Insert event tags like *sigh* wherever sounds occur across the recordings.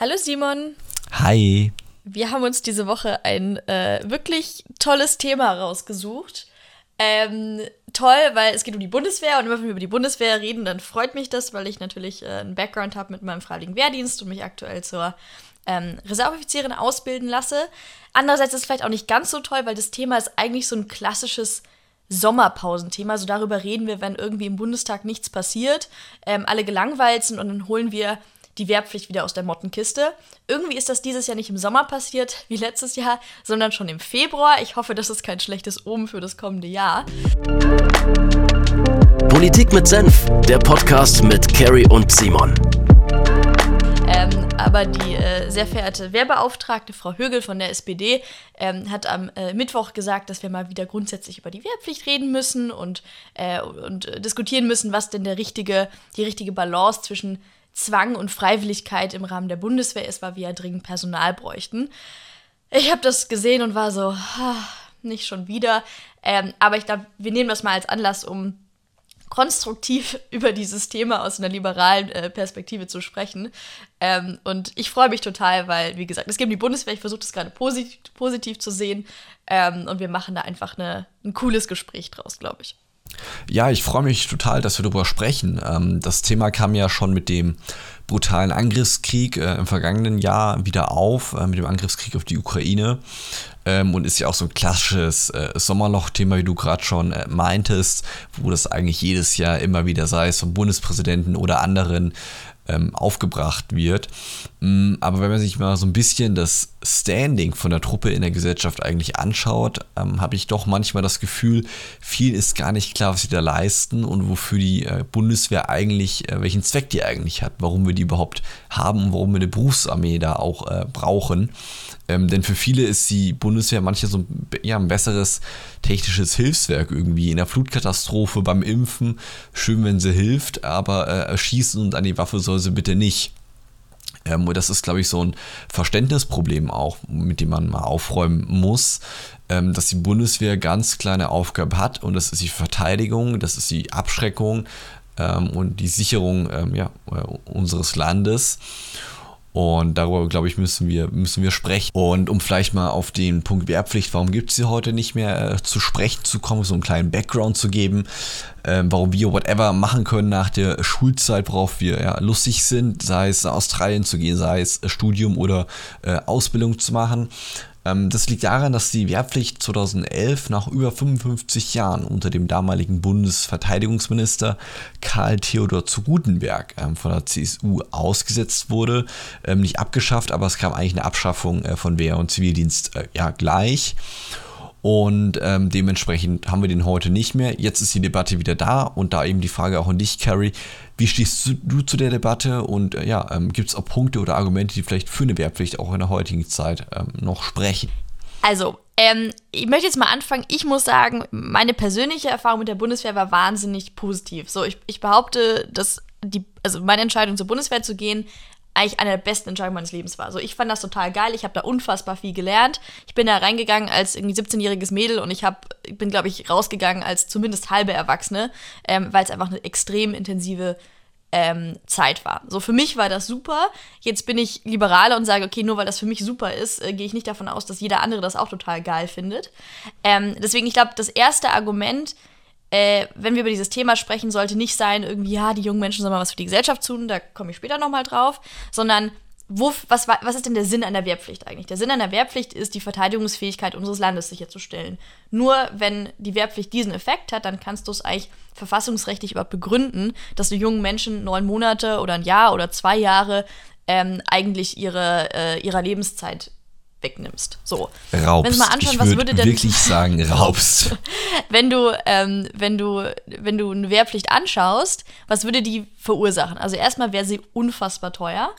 Hallo Simon. Hi. Wir haben uns diese Woche ein äh, wirklich tolles Thema rausgesucht. Ähm, toll, weil es geht um die Bundeswehr und immer wenn wir über die Bundeswehr reden, dann freut mich das, weil ich natürlich äh, einen Background habe mit meinem Freiwilligen Wehrdienst und mich aktuell zur ähm, Reserveoffizierin ausbilden lasse. Andererseits ist es vielleicht auch nicht ganz so toll, weil das Thema ist eigentlich so ein klassisches Sommerpausenthema. So darüber reden wir, wenn irgendwie im Bundestag nichts passiert, ähm, alle gelangweilt sind und dann holen wir die Wehrpflicht wieder aus der Mottenkiste. Irgendwie ist das dieses Jahr nicht im Sommer passiert, wie letztes Jahr, sondern schon im Februar. Ich hoffe, das ist kein schlechtes Omen für das kommende Jahr. Politik mit Senf, der Podcast mit Carrie und Simon. Ähm, aber die äh, sehr verehrte Wehrbeauftragte Frau Högel von der SPD ähm, hat am äh, Mittwoch gesagt, dass wir mal wieder grundsätzlich über die Wehrpflicht reden müssen und, äh, und diskutieren müssen, was denn der richtige, die richtige Balance zwischen Zwang und Freiwilligkeit im Rahmen der Bundeswehr ist, weil wir ja dringend Personal bräuchten. Ich habe das gesehen und war so, nicht schon wieder. Ähm, aber ich glaube, wir nehmen das mal als Anlass, um konstruktiv *laughs* über dieses Thema aus einer liberalen äh, Perspektive zu sprechen. Ähm, und ich freue mich total, weil, wie gesagt, es um die Bundeswehr. Ich versuche das gerade posit positiv zu sehen. Ähm, und wir machen da einfach eine, ein cooles Gespräch draus, glaube ich. Ja, ich freue mich total, dass wir darüber sprechen. Ähm, das Thema kam ja schon mit dem brutalen Angriffskrieg äh, im vergangenen Jahr wieder auf, äh, mit dem Angriffskrieg auf die Ukraine. Ähm, und ist ja auch so ein klassisches äh, Sommerloch-Thema, wie du gerade schon meintest, wo das eigentlich jedes Jahr immer wieder, sei es vom Bundespräsidenten oder anderen, ähm, aufgebracht wird. Mm, aber wenn man sich mal so ein bisschen das Standing von der Truppe in der Gesellschaft eigentlich anschaut, ähm, habe ich doch manchmal das Gefühl, viel ist gar nicht klar, was sie da leisten und wofür die äh, Bundeswehr eigentlich, äh, welchen Zweck die eigentlich hat, warum wir die überhaupt haben und warum wir eine Berufsarmee da auch äh, brauchen. Ähm, denn für viele ist die Bundeswehr manchmal so ein, ja, ein besseres technisches Hilfswerk irgendwie. In der Flutkatastrophe, beim Impfen, schön, wenn sie hilft, aber äh, erschießen und an die Waffe soll sie bitte nicht. Ähm, und das ist, glaube ich, so ein Verständnisproblem auch, mit dem man mal aufräumen muss, ähm, dass die Bundeswehr ganz kleine Aufgabe hat und das ist die Verteidigung, das ist die Abschreckung ähm, und die Sicherung ähm, ja, äh, unseres Landes. Und darüber, glaube ich, müssen wir, müssen wir sprechen. Und um vielleicht mal auf den Punkt Wehrpflicht, warum gibt es sie heute nicht mehr, äh, zu sprechen zu kommen, so einen kleinen Background zu geben, äh, warum wir whatever machen können nach der Schulzeit, worauf wir ja, lustig sind, sei es nach Australien zu gehen, sei es Studium oder äh, Ausbildung zu machen. Ähm, das liegt daran, dass die Wehrpflicht 2011 nach über 55 Jahren unter dem damaligen Bundesverteidigungsminister Karl Theodor zu Gutenberg ähm, von der CSU ausgesetzt wurde. Ähm, nicht abgeschafft, aber es kam eigentlich eine Abschaffung äh, von Wehr- und Zivildienst äh, ja, gleich. Und ähm, dementsprechend haben wir den heute nicht mehr. Jetzt ist die Debatte wieder da und da eben die Frage auch an dich, Carrie. Wie stehst du zu der Debatte und äh, ja, ähm, gibt es auch Punkte oder Argumente, die vielleicht für eine Wehrpflicht auch in der heutigen Zeit ähm, noch sprechen? Also, ähm, ich möchte jetzt mal anfangen. Ich muss sagen, meine persönliche Erfahrung mit der Bundeswehr war wahnsinnig positiv. So, ich, ich behaupte, dass die, also meine Entscheidung zur Bundeswehr zu gehen, eigentlich eine der besten Entscheidungen meines Lebens war. Also ich fand das total geil. Ich habe da unfassbar viel gelernt. Ich bin da reingegangen als irgendwie 17-jähriges Mädel und ich hab, bin, glaube ich, rausgegangen als zumindest halbe Erwachsene, ähm, weil es einfach eine extrem intensive ähm, Zeit war. So für mich war das super. Jetzt bin ich liberaler und sage, okay, nur weil das für mich super ist, äh, gehe ich nicht davon aus, dass jeder andere das auch total geil findet. Ähm, deswegen, ich glaube, das erste Argument, äh, wenn wir über dieses Thema sprechen, sollte nicht sein, irgendwie, ja, die jungen Menschen sollen mal was für die Gesellschaft tun, da komme ich später nochmal drauf, sondern wo, was, was ist denn der Sinn einer Wehrpflicht eigentlich? Der Sinn einer Wehrpflicht ist, die Verteidigungsfähigkeit unseres Landes sicherzustellen. Nur wenn die Wehrpflicht diesen Effekt hat, dann kannst du es eigentlich verfassungsrechtlich überhaupt begründen, dass du jungen Menschen neun Monate oder ein Jahr oder zwei Jahre ähm, eigentlich ihre, äh, ihrer Lebenszeit wegnimmst. So. Raubst. Wenn mal anschauen, ich was würde denn wirklich *laughs* sagen raubst. *laughs* wenn du ähm, wenn du wenn du eine Wehrpflicht anschaust, was würde die verursachen? Also erstmal wäre sie unfassbar teuer.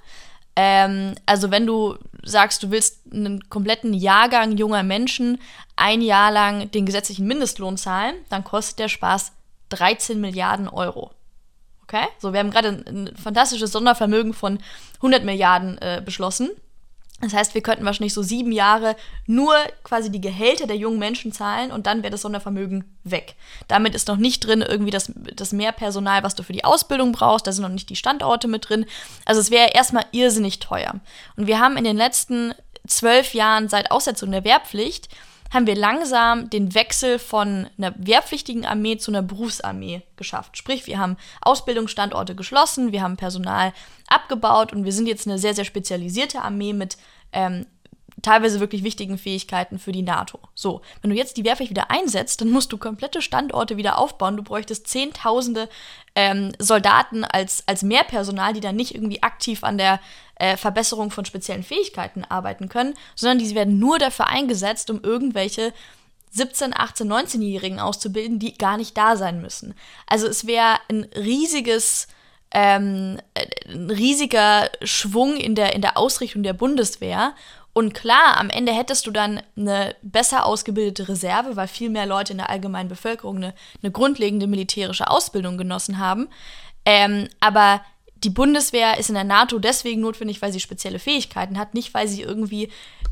Ähm, also wenn du sagst, du willst einen kompletten Jahrgang junger Menschen ein Jahr lang den gesetzlichen Mindestlohn zahlen, dann kostet der Spaß 13 Milliarden Euro. Okay? So, wir haben gerade ein, ein fantastisches Sondervermögen von 100 Milliarden äh, beschlossen. Das heißt, wir könnten wahrscheinlich so sieben Jahre nur quasi die Gehälter der jungen Menschen zahlen und dann wäre das Sondervermögen weg. Damit ist noch nicht drin irgendwie das, das Mehrpersonal, was du für die Ausbildung brauchst. Da sind noch nicht die Standorte mit drin. Also es wäre erstmal irrsinnig teuer. Und wir haben in den letzten zwölf Jahren seit Aussetzung der Wehrpflicht haben wir langsam den Wechsel von einer wehrpflichtigen Armee zu einer Berufsarmee geschafft. Sprich, wir haben Ausbildungsstandorte geschlossen, wir haben Personal abgebaut und wir sind jetzt eine sehr, sehr spezialisierte Armee mit ähm, teilweise wirklich wichtigen Fähigkeiten für die NATO. So, wenn du jetzt die Wehrpflicht wieder einsetzt, dann musst du komplette Standorte wieder aufbauen. Du bräuchtest Zehntausende ähm, Soldaten als, als Mehrpersonal, die dann nicht irgendwie aktiv an der äh, Verbesserung von speziellen Fähigkeiten arbeiten können, sondern die werden nur dafür eingesetzt, um irgendwelche 17, 18, 19-Jährigen auszubilden, die gar nicht da sein müssen. Also es wäre ein riesiges ähm, ein riesiger Schwung in der, in der Ausrichtung der Bundeswehr und klar, am Ende hättest du dann eine besser ausgebildete Reserve, weil viel mehr Leute in der allgemeinen Bevölkerung eine, eine grundlegende militärische Ausbildung genossen haben. Ähm, aber die Bundeswehr ist in der NATO deswegen notwendig, weil sie spezielle Fähigkeiten hat, nicht weil sie irgendwie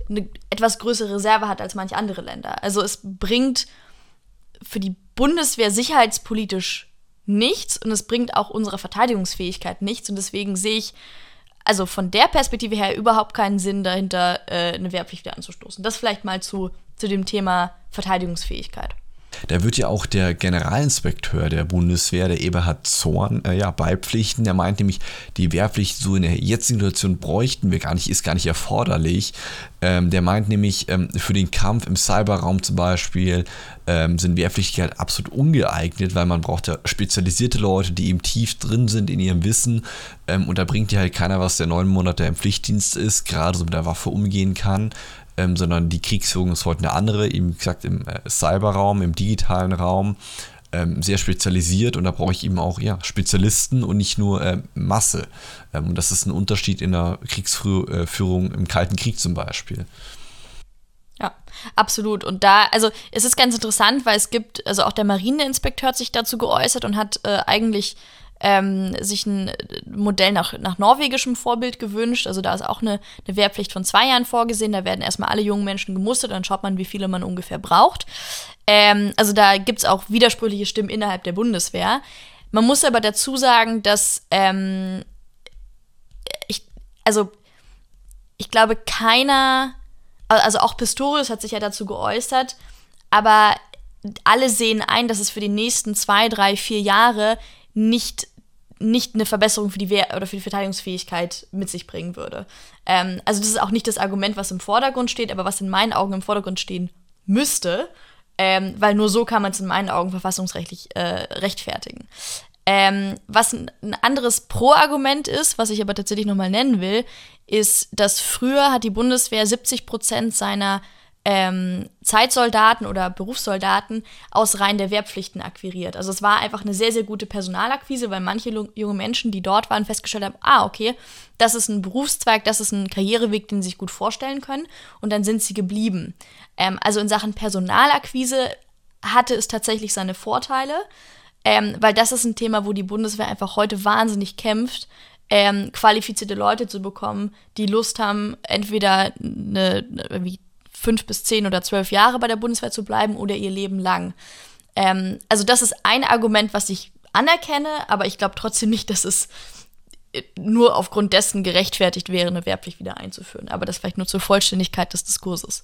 eine etwas größere Reserve hat als manche andere Länder. Also es bringt für die Bundeswehr sicherheitspolitisch nichts und es bringt auch unserer Verteidigungsfähigkeit nichts. Und deswegen sehe ich also von der Perspektive her überhaupt keinen Sinn dahinter, äh, eine Wehrpflicht wieder anzustoßen. Das vielleicht mal zu, zu dem Thema Verteidigungsfähigkeit. Da wird ja auch der Generalinspekteur der Bundeswehr, der Eberhard Zorn, äh, ja, beipflichten. Der meint nämlich, die Wehrpflicht so in der jetzigen Situation bräuchten wir gar nicht, ist gar nicht erforderlich. Ähm, der meint nämlich, ähm, für den Kampf im Cyberraum zum Beispiel ähm, sind Wehrpflichtige halt absolut ungeeignet, weil man braucht ja spezialisierte Leute, die eben tief drin sind in ihrem Wissen. Ähm, und da bringt ja halt keiner was, der neun Monate im Pflichtdienst ist, gerade so mit der Waffe umgehen kann ähm, sondern die Kriegsführung ist heute eine andere, eben gesagt im äh, Cyberraum, im digitalen Raum, ähm, sehr spezialisiert und da brauche ich eben auch ja, Spezialisten und nicht nur äh, Masse. Ähm, und das ist ein Unterschied in der Kriegsführung im Kalten Krieg zum Beispiel. Ja, absolut. Und da, also es ist ganz interessant, weil es gibt, also auch der Marineinspekteur hat sich dazu geäußert und hat äh, eigentlich ähm, sich ein Modell nach, nach norwegischem Vorbild gewünscht. Also da ist auch eine, eine Wehrpflicht von zwei Jahren vorgesehen. Da werden erstmal alle jungen Menschen gemustert, dann schaut man, wie viele man ungefähr braucht. Ähm, also da gibt es auch widersprüchliche Stimmen innerhalb der Bundeswehr. Man muss aber dazu sagen, dass ähm, ich, also ich glaube, keiner, also auch Pistorius hat sich ja dazu geäußert, aber alle sehen ein, dass es für die nächsten zwei, drei, vier Jahre nicht nicht eine Verbesserung für die Wehr oder für die Verteidigungsfähigkeit mit sich bringen würde. Ähm, also das ist auch nicht das Argument, was im Vordergrund steht, aber was in meinen Augen im Vordergrund stehen müsste, ähm, weil nur so kann man es in meinen Augen verfassungsrechtlich äh, rechtfertigen. Ähm, was ein, ein anderes Pro-Argument ist, was ich aber tatsächlich nochmal nennen will, ist, dass früher hat die Bundeswehr 70 Prozent seiner ähm, Zeitsoldaten oder Berufssoldaten aus Reihen der Wehrpflichten akquiriert. Also es war einfach eine sehr, sehr gute Personalakquise, weil manche junge Menschen, die dort waren, festgestellt haben, ah, okay, das ist ein Berufszweig, das ist ein Karriereweg, den sie sich gut vorstellen können. Und dann sind sie geblieben. Ähm, also in Sachen Personalakquise hatte es tatsächlich seine Vorteile, ähm, weil das ist ein Thema, wo die Bundeswehr einfach heute wahnsinnig kämpft, ähm, qualifizierte Leute zu bekommen, die Lust haben, entweder eine, eine fünf bis zehn oder zwölf Jahre bei der Bundeswehr zu bleiben oder ihr Leben lang. Ähm, also das ist ein Argument, was ich anerkenne, aber ich glaube trotzdem nicht, dass es nur aufgrund dessen gerechtfertigt wäre, eine Wehrpflicht wieder einzuführen. Aber das vielleicht nur zur Vollständigkeit des Diskurses.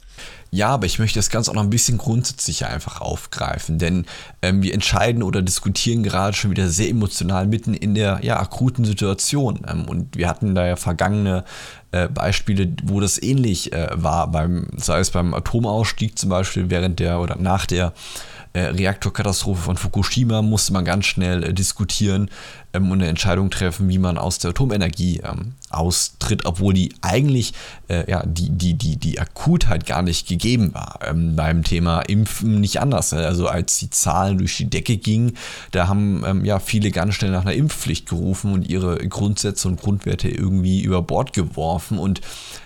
Ja, aber ich möchte das Ganze auch noch ein bisschen grundsätzlicher einfach aufgreifen, denn ähm, wir entscheiden oder diskutieren gerade schon wieder sehr emotional mitten in der ja, akuten Situation. Ähm, und wir hatten da ja vergangene äh, Beispiele, wo das ähnlich äh, war, beim, sei es beim Atomausstieg zum Beispiel während der oder nach der äh, Reaktorkatastrophe von Fukushima musste man ganz schnell äh, diskutieren ähm, und eine Entscheidung treffen, wie man aus der Atomenergie ähm, austritt, obwohl die eigentlich äh, ja, die, die, die, die Akutheit gar nicht gegeben war. Ähm, beim Thema Impfen nicht anders. Ne? Also als die Zahlen durch die Decke gingen, da haben ähm, ja viele ganz schnell nach einer Impfpflicht gerufen und ihre Grundsätze und Grundwerte irgendwie über Bord geworfen. Und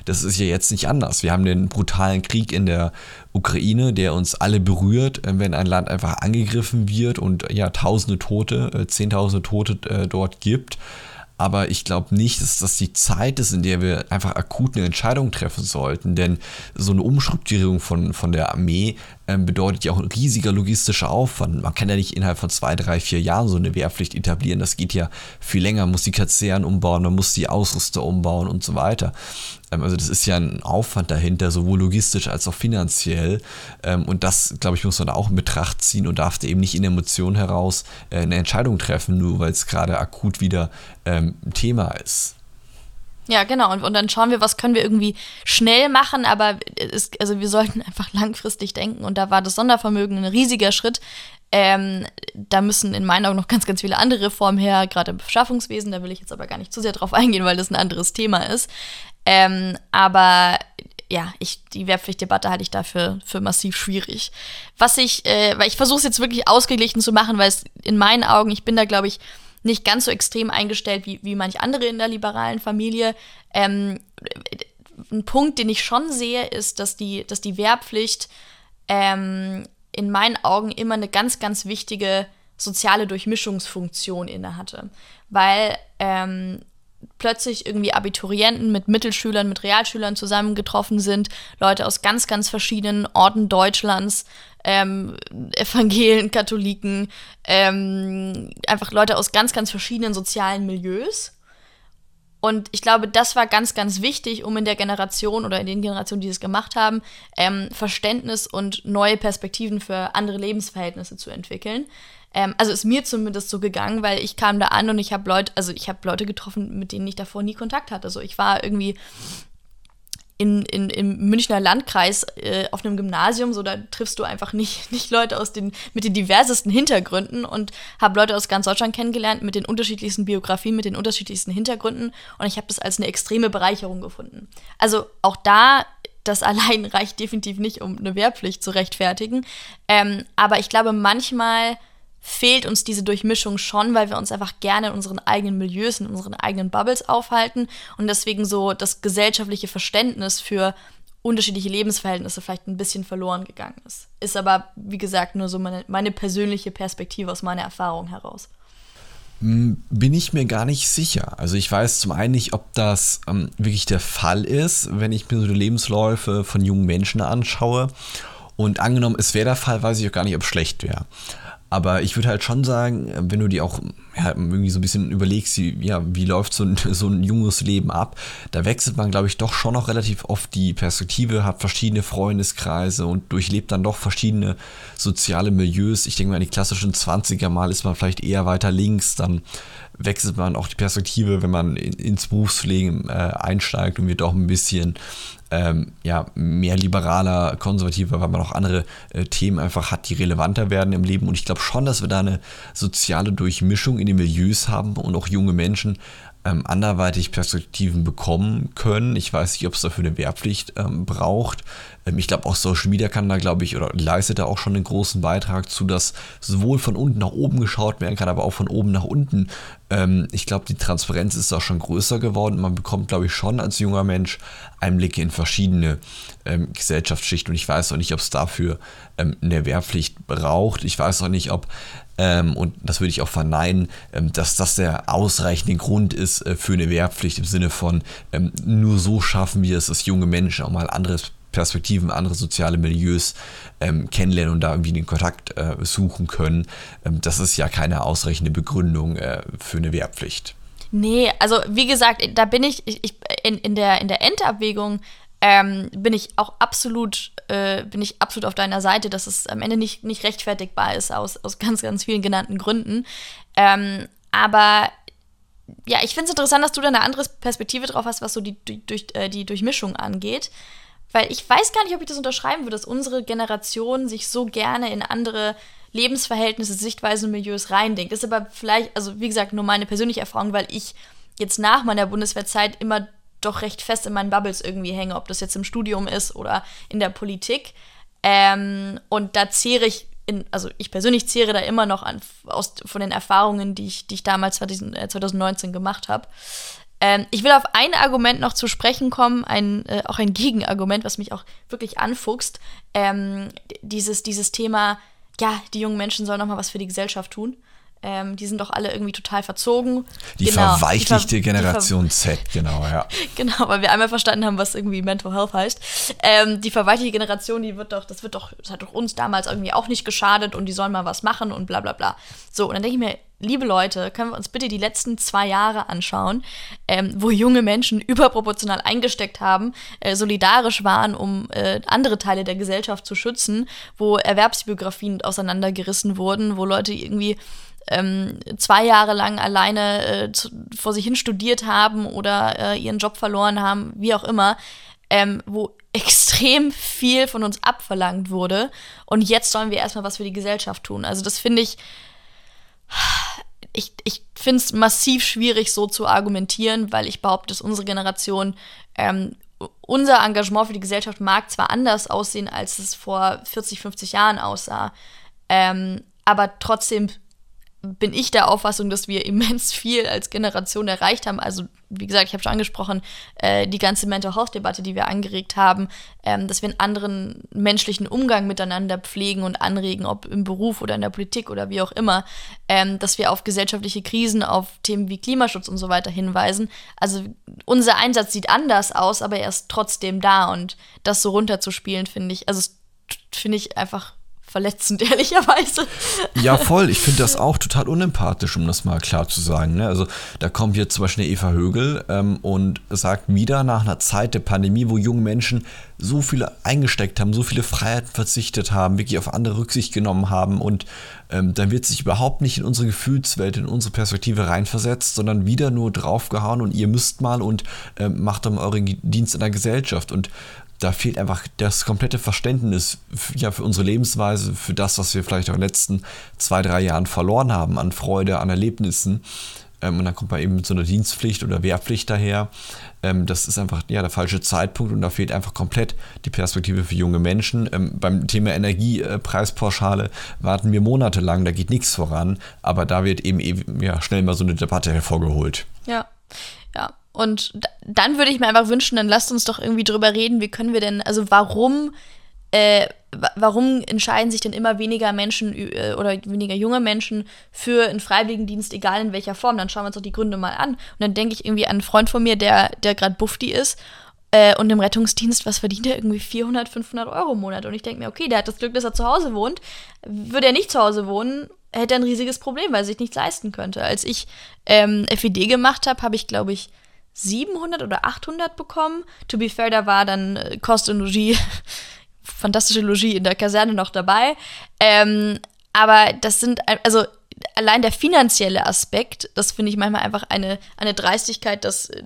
das ist ja jetzt nicht anders. Wir haben den brutalen Krieg in der Ukraine, der uns alle berührt, äh, wenn ein Land einfach angegriffen wird und ja tausende Tote, äh, zehntausende Tote äh, dort gibt. aber ich glaube nicht, dass das die Zeit ist, in der wir einfach akut eine Entscheidung treffen sollten, denn so eine Umstrukturierung von, von der Armee ähm, bedeutet ja auch ein riesiger logistischer Aufwand. Man kann ja nicht innerhalb von zwei, drei, vier Jahren so eine Wehrpflicht etablieren. Das geht ja viel länger. Man muss die Kasernen umbauen, man muss die Ausrüster umbauen und so weiter. Ähm, also das ist ja ein Aufwand dahinter, sowohl logistisch als auch finanziell. Ähm, und das, glaube ich, muss man auch in Betracht ziehen und darf eben nicht in Emotionen heraus äh, eine Entscheidung treffen, nur weil es gerade akut wieder ähm, Thema ist. Ja, genau. Und, und dann schauen wir, was können wir irgendwie schnell machen, aber es, also wir sollten *laughs* einfach langfristig denken. Und da war das Sondervermögen ein riesiger Schritt. Ähm, da müssen in meinen Augen noch ganz, ganz viele andere Reformen her, gerade im Beschaffungswesen. Da will ich jetzt aber gar nicht zu sehr drauf eingehen, weil das ein anderes Thema ist. Ähm, aber ja, ich, die Wehrpflichtdebatte halte ich dafür für massiv schwierig. Was ich, äh, weil ich versuche es jetzt wirklich ausgeglichen zu machen, weil es in meinen Augen, ich bin da, glaube ich, nicht ganz so extrem eingestellt wie, wie manch andere in der liberalen Familie. Ähm, ein Punkt, den ich schon sehe, ist, dass die, dass die Wehrpflicht ähm, in meinen Augen immer eine ganz, ganz wichtige soziale Durchmischungsfunktion innehatte. Weil ähm, plötzlich irgendwie Abiturienten mit Mittelschülern, mit Realschülern zusammengetroffen sind, Leute aus ganz, ganz verschiedenen Orten Deutschlands, ähm, Evangelen, Katholiken, ähm, einfach Leute aus ganz, ganz verschiedenen sozialen Milieus. Und ich glaube, das war ganz, ganz wichtig, um in der Generation oder in den Generationen, die es gemacht haben, ähm, Verständnis und neue Perspektiven für andere Lebensverhältnisse zu entwickeln. Ähm, also ist mir zumindest so gegangen, weil ich kam da an und ich habe Leute, also ich habe Leute getroffen, mit denen ich davor nie Kontakt hatte. Also ich war irgendwie in, in, im Münchner Landkreis äh, auf einem Gymnasium, so da triffst du einfach nicht, *laughs* nicht Leute aus den, mit den diversesten Hintergründen und habe Leute aus ganz Deutschland kennengelernt mit den unterschiedlichsten Biografien, mit den unterschiedlichsten Hintergründen und ich habe das als eine extreme Bereicherung gefunden. Also auch da, das *laughs* allein reicht definitiv nicht, um eine Wehrpflicht zu rechtfertigen. Ähm, aber ich glaube, manchmal fehlt uns diese Durchmischung schon, weil wir uns einfach gerne in unseren eigenen Milieus, in unseren eigenen Bubbles aufhalten und deswegen so das gesellschaftliche Verständnis für unterschiedliche Lebensverhältnisse vielleicht ein bisschen verloren gegangen ist. Ist aber, wie gesagt, nur so meine, meine persönliche Perspektive aus meiner Erfahrung heraus. Hm, bin ich mir gar nicht sicher. Also ich weiß zum einen nicht, ob das ähm, wirklich der Fall ist, wenn ich mir so die Lebensläufe von jungen Menschen anschaue. Und angenommen, es wäre der Fall, weiß ich auch gar nicht, ob es schlecht wäre. Aber ich würde halt schon sagen, wenn du dir auch ja, irgendwie so ein bisschen überlegst, wie, ja, wie läuft so ein, *laughs* so ein junges Leben ab, da wechselt man, glaube ich, doch schon noch relativ oft die Perspektive, hat verschiedene Freundeskreise und durchlebt dann doch verschiedene soziale Milieus. Ich denke mal, in die klassischen 20er Mal ist man vielleicht eher weiter links, dann wechselt man auch die Perspektive, wenn man ins Berufsleben äh, einsteigt und wird auch ein bisschen ähm, ja, mehr liberaler, konservativer, weil man auch andere äh, Themen einfach hat, die relevanter werden im Leben. Und ich glaube schon, dass wir da eine soziale Durchmischung in den Milieus haben und auch junge Menschen ähm, anderweitig Perspektiven bekommen können. Ich weiß nicht, ob es dafür eine Wehrpflicht ähm, braucht. Ähm, ich glaube, auch Social Media kann da, glaube ich, oder leistet da auch schon einen großen Beitrag zu, dass sowohl von unten nach oben geschaut werden kann, aber auch von oben nach unten. Ähm, ich glaube, die Transparenz ist da schon größer geworden. Man bekommt, glaube ich, schon als junger Mensch Einblicke in verschiedene ähm, Gesellschaftsschichten. Und ich weiß auch nicht, ob es dafür ähm, eine Wehrpflicht braucht. Ich weiß auch nicht, ob ähm, und das würde ich auch verneinen, ähm, dass das der ausreichende Grund ist äh, für eine Wehrpflicht im Sinne von ähm, nur so schaffen wir es, dass junge Menschen auch mal anderes Perspektiven, andere soziale Milieus ähm, kennenlernen und da irgendwie den Kontakt äh, suchen können. Ähm, das ist ja keine ausreichende Begründung äh, für eine Wehrpflicht. Nee, also wie gesagt, da bin ich, ich, ich in, in, der, in der Endabwägung ähm, bin ich auch absolut, äh, bin ich absolut auf deiner Seite, dass es am Ende nicht, nicht rechtfertigbar ist, aus, aus ganz, ganz vielen genannten Gründen. Ähm, aber ja, ich finde es interessant, dass du da eine andere Perspektive drauf hast, was so die, die, durch, äh, die Durchmischung angeht. Weil ich weiß gar nicht, ob ich das unterschreiben würde, dass unsere Generation sich so gerne in andere Lebensverhältnisse, Sichtweisen und Milieus reindenkt. Das ist aber vielleicht, also wie gesagt, nur meine persönliche Erfahrung, weil ich jetzt nach meiner Bundeswehrzeit immer doch recht fest in meinen Bubbles irgendwie hänge, ob das jetzt im Studium ist oder in der Politik. Ähm, und da zehre ich, in, also ich persönlich zehre da immer noch an, aus, von den Erfahrungen, die ich, die ich damals 2019 äh, gemacht habe. Ähm, ich will auf ein Argument noch zu sprechen kommen, ein, äh, auch ein Gegenargument, was mich auch wirklich anfuchst. Ähm, dieses, dieses Thema, ja, die jungen Menschen sollen noch mal was für die Gesellschaft tun. Ähm, die sind doch alle irgendwie total verzogen. Die genau, verweichlichte die Ver Generation die Ver Z, genau, ja. *laughs* genau, weil wir einmal verstanden haben, was irgendwie Mental Health heißt. Ähm, die verweichlichte Generation, die wird doch, das wird doch, das hat doch uns damals irgendwie auch nicht geschadet und die sollen mal was machen und bla bla bla. So, und dann denke ich mir, liebe Leute, können wir uns bitte die letzten zwei Jahre anschauen, ähm, wo junge Menschen überproportional eingesteckt haben, äh, solidarisch waren, um äh, andere Teile der Gesellschaft zu schützen, wo Erwerbsbiografien auseinandergerissen wurden, wo Leute irgendwie ähm, zwei Jahre lang alleine äh, zu, vor sich hin studiert haben oder äh, ihren Job verloren haben, wie auch immer, ähm, wo extrem viel von uns abverlangt wurde. Und jetzt sollen wir erstmal was für die Gesellschaft tun. Also das finde ich, ich, ich finde es massiv schwierig, so zu argumentieren, weil ich behaupte, dass unsere Generation, ähm, unser Engagement für die Gesellschaft mag zwar anders aussehen, als es vor 40, 50 Jahren aussah, ähm, aber trotzdem bin ich der Auffassung, dass wir *laughs* immens viel als Generation erreicht haben. Also, wie gesagt, ich habe schon angesprochen, äh, die ganze Mental Health-Debatte, die wir angeregt haben, ähm, dass wir einen anderen menschlichen Umgang miteinander pflegen und anregen, ob im Beruf oder in der Politik oder wie auch immer, ähm, dass wir auf gesellschaftliche Krisen, auf Themen wie Klimaschutz und so weiter hinweisen. Also, unser Einsatz sieht anders aus, aber er ist trotzdem da und das so runterzuspielen, finde ich, also, finde ich einfach verletzend, *laughs* ehrlicherweise. Ja, voll. Ich finde das auch total unempathisch, um das mal klar zu sagen. Ne? Also da kommt jetzt zum Beispiel Eva Högel ähm, und sagt wieder nach einer Zeit der Pandemie, wo junge Menschen so viele eingesteckt haben, so viele Freiheiten verzichtet haben, wirklich auf andere Rücksicht genommen haben und ähm, dann wird sich überhaupt nicht in unsere Gefühlswelt, in unsere Perspektive reinversetzt, sondern wieder nur draufgehauen und ihr müsst mal und ähm, macht dann euren Dienst in der Gesellschaft. Und da fehlt einfach das komplette Verständnis ja, für unsere Lebensweise, für das, was wir vielleicht auch in den letzten zwei, drei Jahren verloren haben an Freude, an Erlebnissen. Ähm, und dann kommt man eben mit so einer Dienstpflicht oder Wehrpflicht daher. Ähm, das ist einfach ja, der falsche Zeitpunkt und da fehlt einfach komplett die Perspektive für junge Menschen. Ähm, beim Thema Energiepreispauschale warten wir monatelang, da geht nichts voran, aber da wird eben, eben ja, schnell mal so eine Debatte hervorgeholt. Ja, ja. Und dann würde ich mir einfach wünschen, dann lasst uns doch irgendwie drüber reden, wie können wir denn, also warum, äh, warum entscheiden sich denn immer weniger Menschen äh, oder weniger junge Menschen für einen Freiwilligendienst, egal in welcher Form? Dann schauen wir uns doch die Gründe mal an. Und dann denke ich irgendwie an einen Freund von mir, der, der gerade Bufti ist äh, und im Rettungsdienst, was verdient er? Irgendwie 400, 500 Euro im Monat. Und ich denke mir, okay, der hat das Glück, dass er zu Hause wohnt. Würde er nicht zu Hause wohnen, hätte er ein riesiges Problem, weil er sich nichts leisten könnte. Als ich ähm, FED gemacht habe, habe ich, glaube ich, 700 oder 800 bekommen. To be fair, da war dann äh, Kost und Logis, *laughs* fantastische Logis in der Kaserne noch dabei. Ähm, aber das sind, also allein der finanzielle Aspekt, das finde ich manchmal einfach eine, eine Dreistigkeit, dass äh,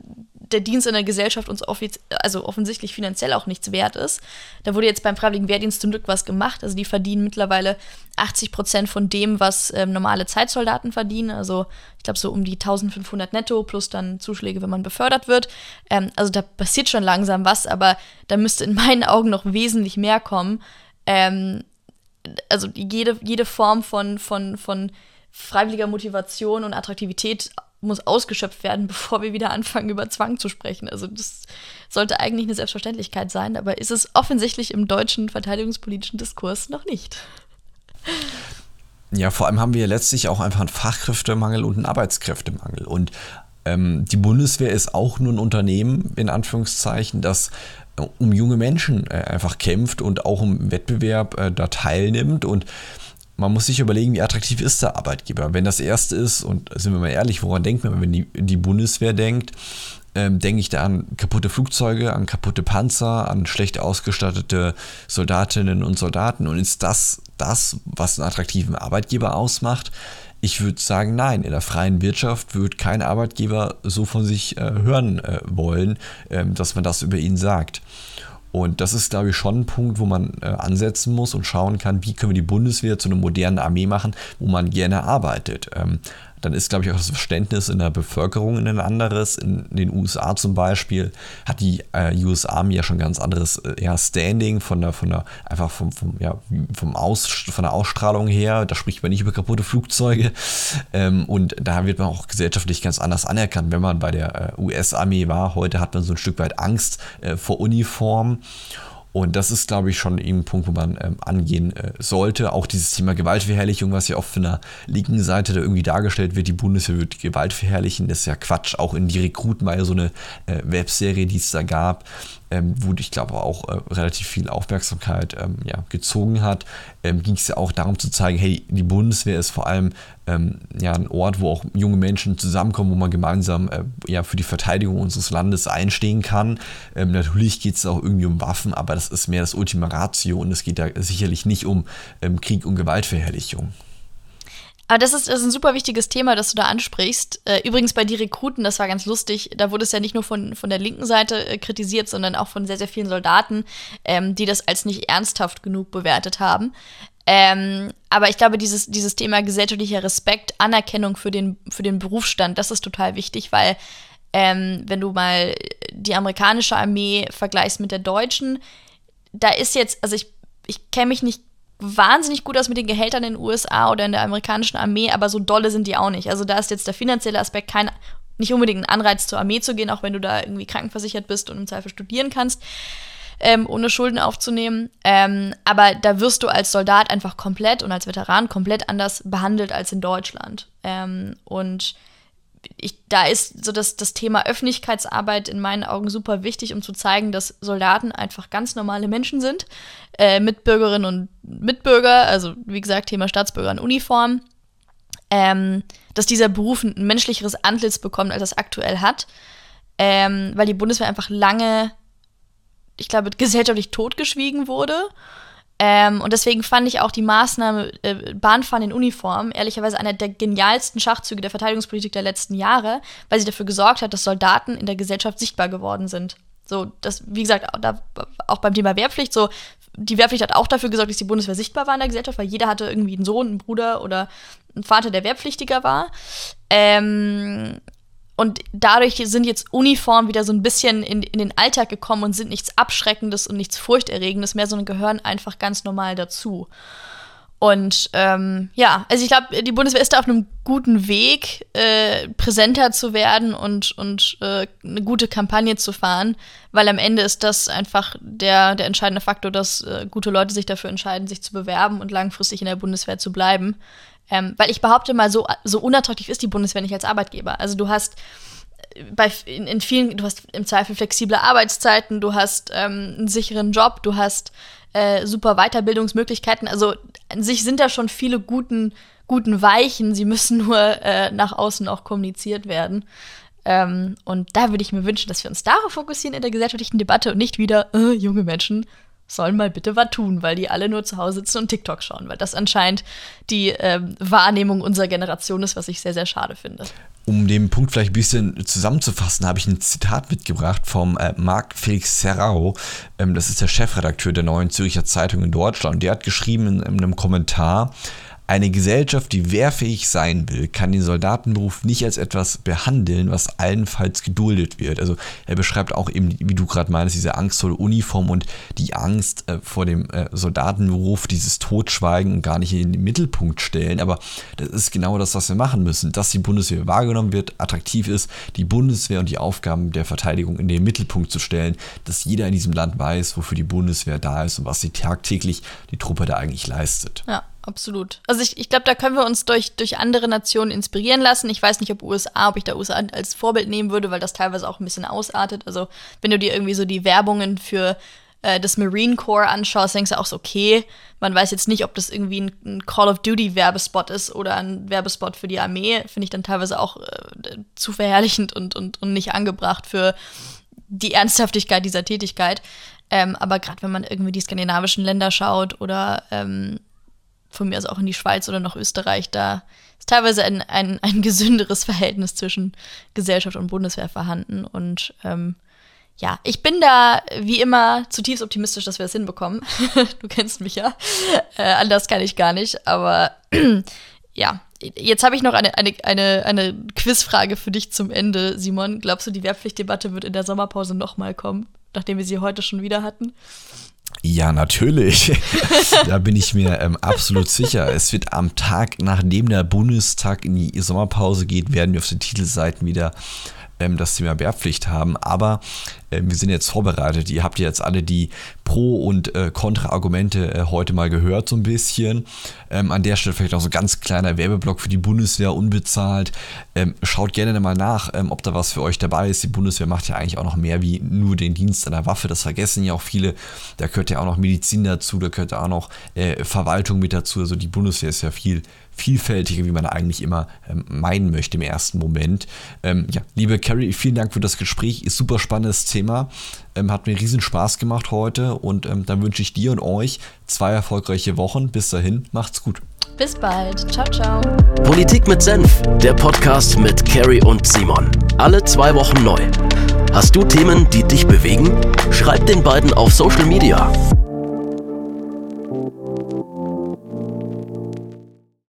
der Dienst in der Gesellschaft uns also offensichtlich finanziell auch nichts wert ist. Da wurde jetzt beim Freiwilligen Wehrdienst zum Glück was gemacht. Also die verdienen mittlerweile 80 Prozent von dem, was ähm, normale Zeitsoldaten verdienen. Also ich glaube so um die 1500 netto plus dann Zuschläge, wenn man befördert wird. Ähm, also da passiert schon langsam was, aber da müsste in meinen Augen noch wesentlich mehr kommen. Ähm, also jede, jede Form von, von, von freiwilliger Motivation und Attraktivität muss ausgeschöpft werden, *laughs* bevor wir wieder anfangen, über Zwang zu sprechen. Also das sollte eigentlich eine Selbstverständlichkeit sein, aber ist es offensichtlich im deutschen verteidigungspolitischen Diskurs noch nicht. Ja, vor allem haben wir letztlich auch einfach einen Fachkräftemangel und einen Arbeitskräftemangel. Und ähm, die Bundeswehr ist auch nur ein Unternehmen, in Anführungszeichen, das äh, um junge Menschen äh, einfach kämpft und auch im Wettbewerb äh, da teilnimmt. Und man muss sich überlegen, wie attraktiv ist der Arbeitgeber. Wenn das erste ist, und sind wir mal ehrlich, woran denkt man, wenn die, die Bundeswehr denkt, ähm, denke ich da an kaputte Flugzeuge, an kaputte Panzer, an schlecht ausgestattete Soldatinnen und Soldaten. Und ist das das, was einen attraktiven Arbeitgeber ausmacht? Ich würde sagen, nein. In der freien Wirtschaft wird kein Arbeitgeber so von sich äh, hören äh, wollen, äh, dass man das über ihn sagt. Und das ist, glaube ich, schon ein Punkt, wo man äh, ansetzen muss und schauen kann, wie können wir die Bundeswehr zu einer modernen Armee machen, wo man gerne arbeitet. Ähm, dann ist, glaube ich, auch das Verständnis in der Bevölkerung ein anderes. In den USA zum Beispiel hat die äh, US Army ja schon ganz anderes äh, ja, Standing von der, von der, einfach vom, vom, ja, vom Aus, von der Ausstrahlung her. Da spricht man nicht über kaputte Flugzeuge. Ähm, und da wird man auch gesellschaftlich ganz anders anerkannt, wenn man bei der äh, US-Armee war. Heute hat man so ein Stück weit Angst äh, vor Uniform. Und das ist, glaube ich, schon ein Punkt, wo man ähm, angehen äh, sollte. Auch dieses Thema Gewaltverherrlichung, was ja oft von der linken Seite da irgendwie dargestellt wird, die Bundeswehr wird Gewalt verherrlichen, das ist ja Quatsch. Auch in die Rekruten war ja so eine äh, Webserie, die es da gab, ähm, wo ich glaube auch äh, relativ viel Aufmerksamkeit ähm, ja, gezogen hat, ähm, ging es ja auch darum zu zeigen, hey, die Bundeswehr ist vor allem ähm, ja, ein Ort, wo auch junge Menschen zusammenkommen, wo man gemeinsam äh, ja, für die Verteidigung unseres Landes einstehen kann. Ähm, natürlich geht es auch irgendwie um Waffen, aber das ist mehr das Ultima Ratio und es geht da sicherlich nicht um ähm, Krieg und Gewaltverherrlichung. Aber das ist, das ist ein super wichtiges Thema, das du da ansprichst. Äh, übrigens bei die Rekruten, das war ganz lustig, da wurde es ja nicht nur von, von der linken Seite äh, kritisiert, sondern auch von sehr, sehr vielen Soldaten, ähm, die das als nicht ernsthaft genug bewertet haben. Ähm, aber ich glaube, dieses, dieses Thema gesellschaftlicher Respekt, Anerkennung für den, für den Berufsstand, das ist total wichtig, weil ähm, wenn du mal die amerikanische Armee vergleichst mit der deutschen, da ist jetzt, also ich, ich kenne mich nicht wahnsinnig gut aus mit den Gehältern in den USA oder in der amerikanischen Armee, aber so dolle sind die auch nicht. Also da ist jetzt der finanzielle Aspekt kein, nicht unbedingt ein Anreiz zur Armee zu gehen, auch wenn du da irgendwie krankenversichert bist und im Zweifel studieren kannst, ähm, ohne Schulden aufzunehmen. Ähm, aber da wirst du als Soldat einfach komplett und als Veteran komplett anders behandelt als in Deutschland. Ähm, und ich, da ist so das, das Thema Öffentlichkeitsarbeit in meinen Augen super wichtig, um zu zeigen, dass Soldaten einfach ganz normale Menschen sind, äh, Mitbürgerinnen und Mitbürger, also wie gesagt, Thema Staatsbürger in Uniform, ähm, dass dieser Beruf ein menschlicheres Antlitz bekommt, als es aktuell hat, ähm, weil die Bundeswehr einfach lange, ich glaube, gesellschaftlich totgeschwiegen wurde ähm, und deswegen fand ich auch die Maßnahme äh, Bahnfahren in Uniform ehrlicherweise einer der genialsten Schachzüge der Verteidigungspolitik der letzten Jahre, weil sie dafür gesorgt hat, dass Soldaten in der Gesellschaft sichtbar geworden sind. So, das, wie gesagt, da, auch beim Thema Wehrpflicht, so, die Wehrpflicht hat auch dafür gesorgt, dass die Bundeswehr sichtbar war in der Gesellschaft, weil jeder hatte irgendwie einen Sohn, einen Bruder oder einen Vater, der Wehrpflichtiger war. Ähm, und dadurch sind jetzt Uniformen wieder so ein bisschen in, in den Alltag gekommen und sind nichts Abschreckendes und nichts Furchterregendes mehr, sondern gehören einfach ganz normal dazu. Und ähm, ja, also ich glaube, die Bundeswehr ist da auf einem guten Weg, äh, präsenter zu werden und, und äh, eine gute Kampagne zu fahren, weil am Ende ist das einfach der, der entscheidende Faktor, dass äh, gute Leute sich dafür entscheiden, sich zu bewerben und langfristig in der Bundeswehr zu bleiben. Ähm, weil ich behaupte mal, so, so unattraktiv ist die Bundeswehr nicht als Arbeitgeber. Also du hast äh, bei, in, in vielen, du hast im Zweifel flexible Arbeitszeiten, du hast ähm, einen sicheren Job, du hast äh, super Weiterbildungsmöglichkeiten. Also an sich sind da schon viele guten, guten Weichen. Sie müssen nur äh, nach außen auch kommuniziert werden. Ähm, und da würde ich mir wünschen, dass wir uns darauf fokussieren in der gesellschaftlichen Debatte und nicht wieder äh, junge Menschen sollen mal bitte was tun, weil die alle nur zu Hause sitzen und TikTok schauen, weil das anscheinend die ähm, Wahrnehmung unserer Generation ist, was ich sehr, sehr schade finde. Um den Punkt vielleicht ein bisschen zusammenzufassen, habe ich ein Zitat mitgebracht vom äh, Marc Felix Serrao. Ähm, das ist der Chefredakteur der Neuen Zürcher Zeitung in Deutschland. Der hat geschrieben in, in einem Kommentar, eine Gesellschaft, die wehrfähig sein will, kann den Soldatenberuf nicht als etwas behandeln, was allenfalls geduldet wird. Also er beschreibt auch eben, wie du gerade meinst, diese Angst vor der Uniform und die Angst äh, vor dem äh, Soldatenberuf, dieses Totschweigen und gar nicht in den Mittelpunkt stellen. Aber das ist genau das, was wir machen müssen, dass die Bundeswehr wahrgenommen wird, attraktiv ist, die Bundeswehr und die Aufgaben der Verteidigung in den Mittelpunkt zu stellen, dass jeder in diesem Land weiß, wofür die Bundeswehr da ist und was sie tagtäglich die Truppe da eigentlich leistet. Ja absolut. Also ich, ich glaube, da können wir uns durch, durch andere Nationen inspirieren lassen. Ich weiß nicht, ob USA, ob ich da USA als Vorbild nehmen würde, weil das teilweise auch ein bisschen ausartet. Also wenn du dir irgendwie so die Werbungen für äh, das Marine Corps anschaust, denkst du auch so, okay, man weiß jetzt nicht, ob das irgendwie ein, ein Call of Duty Werbespot ist oder ein Werbespot für die Armee. Finde ich dann teilweise auch äh, zu verherrlichend und, und, und nicht angebracht für die Ernsthaftigkeit dieser Tätigkeit. Ähm, aber gerade wenn man irgendwie die skandinavischen Länder schaut oder ähm, von mir aus auch in die Schweiz oder nach Österreich, da ist teilweise ein, ein, ein *laughs* gesünderes Verhältnis zwischen Gesellschaft und Bundeswehr vorhanden. Und ähm, ja, ich bin da wie immer zutiefst optimistisch, dass wir das hinbekommen. *laughs* du kennst mich ja. Äh, anders kann ich gar nicht. Aber *clears throat* ja, jetzt habe ich noch eine, eine, eine, eine Quizfrage für dich zum Ende, Simon. Glaubst du, die Wehrpflichtdebatte wird in der Sommerpause nochmal kommen, nachdem wir sie heute schon wieder hatten? Ja, natürlich. *laughs* da bin ich mir ähm, absolut sicher. Es wird am Tag, nachdem der Bundestag in die Sommerpause geht, werden wir auf den Titelseiten wieder das Thema Wehrpflicht haben. Aber äh, wir sind jetzt vorbereitet. Ihr habt jetzt alle die Pro- und äh, Kontra-Argumente äh, heute mal gehört, so ein bisschen. Ähm, an der Stelle vielleicht auch so ein ganz kleiner Werbeblock für die Bundeswehr unbezahlt. Ähm, schaut gerne mal nach, ähm, ob da was für euch dabei ist. Die Bundeswehr macht ja eigentlich auch noch mehr wie nur den Dienst an der Waffe. Das vergessen ja auch viele. Da gehört ja auch noch Medizin dazu, da gehört auch noch äh, Verwaltung mit dazu. Also die Bundeswehr ist ja viel vielfältiger, wie man eigentlich immer ähm, meinen möchte im ersten Moment. Ähm, ja, liebe Carrie, vielen Dank für das Gespräch. Ist super spannendes Thema. Ähm, hat mir riesen Spaß gemacht heute und ähm, dann wünsche ich dir und euch zwei erfolgreiche Wochen. Bis dahin, macht's gut. Bis bald. Ciao, ciao. Politik mit Senf, der Podcast mit Carrie und Simon. Alle zwei Wochen neu. Hast du Themen, die dich bewegen? Schreib den beiden auf Social Media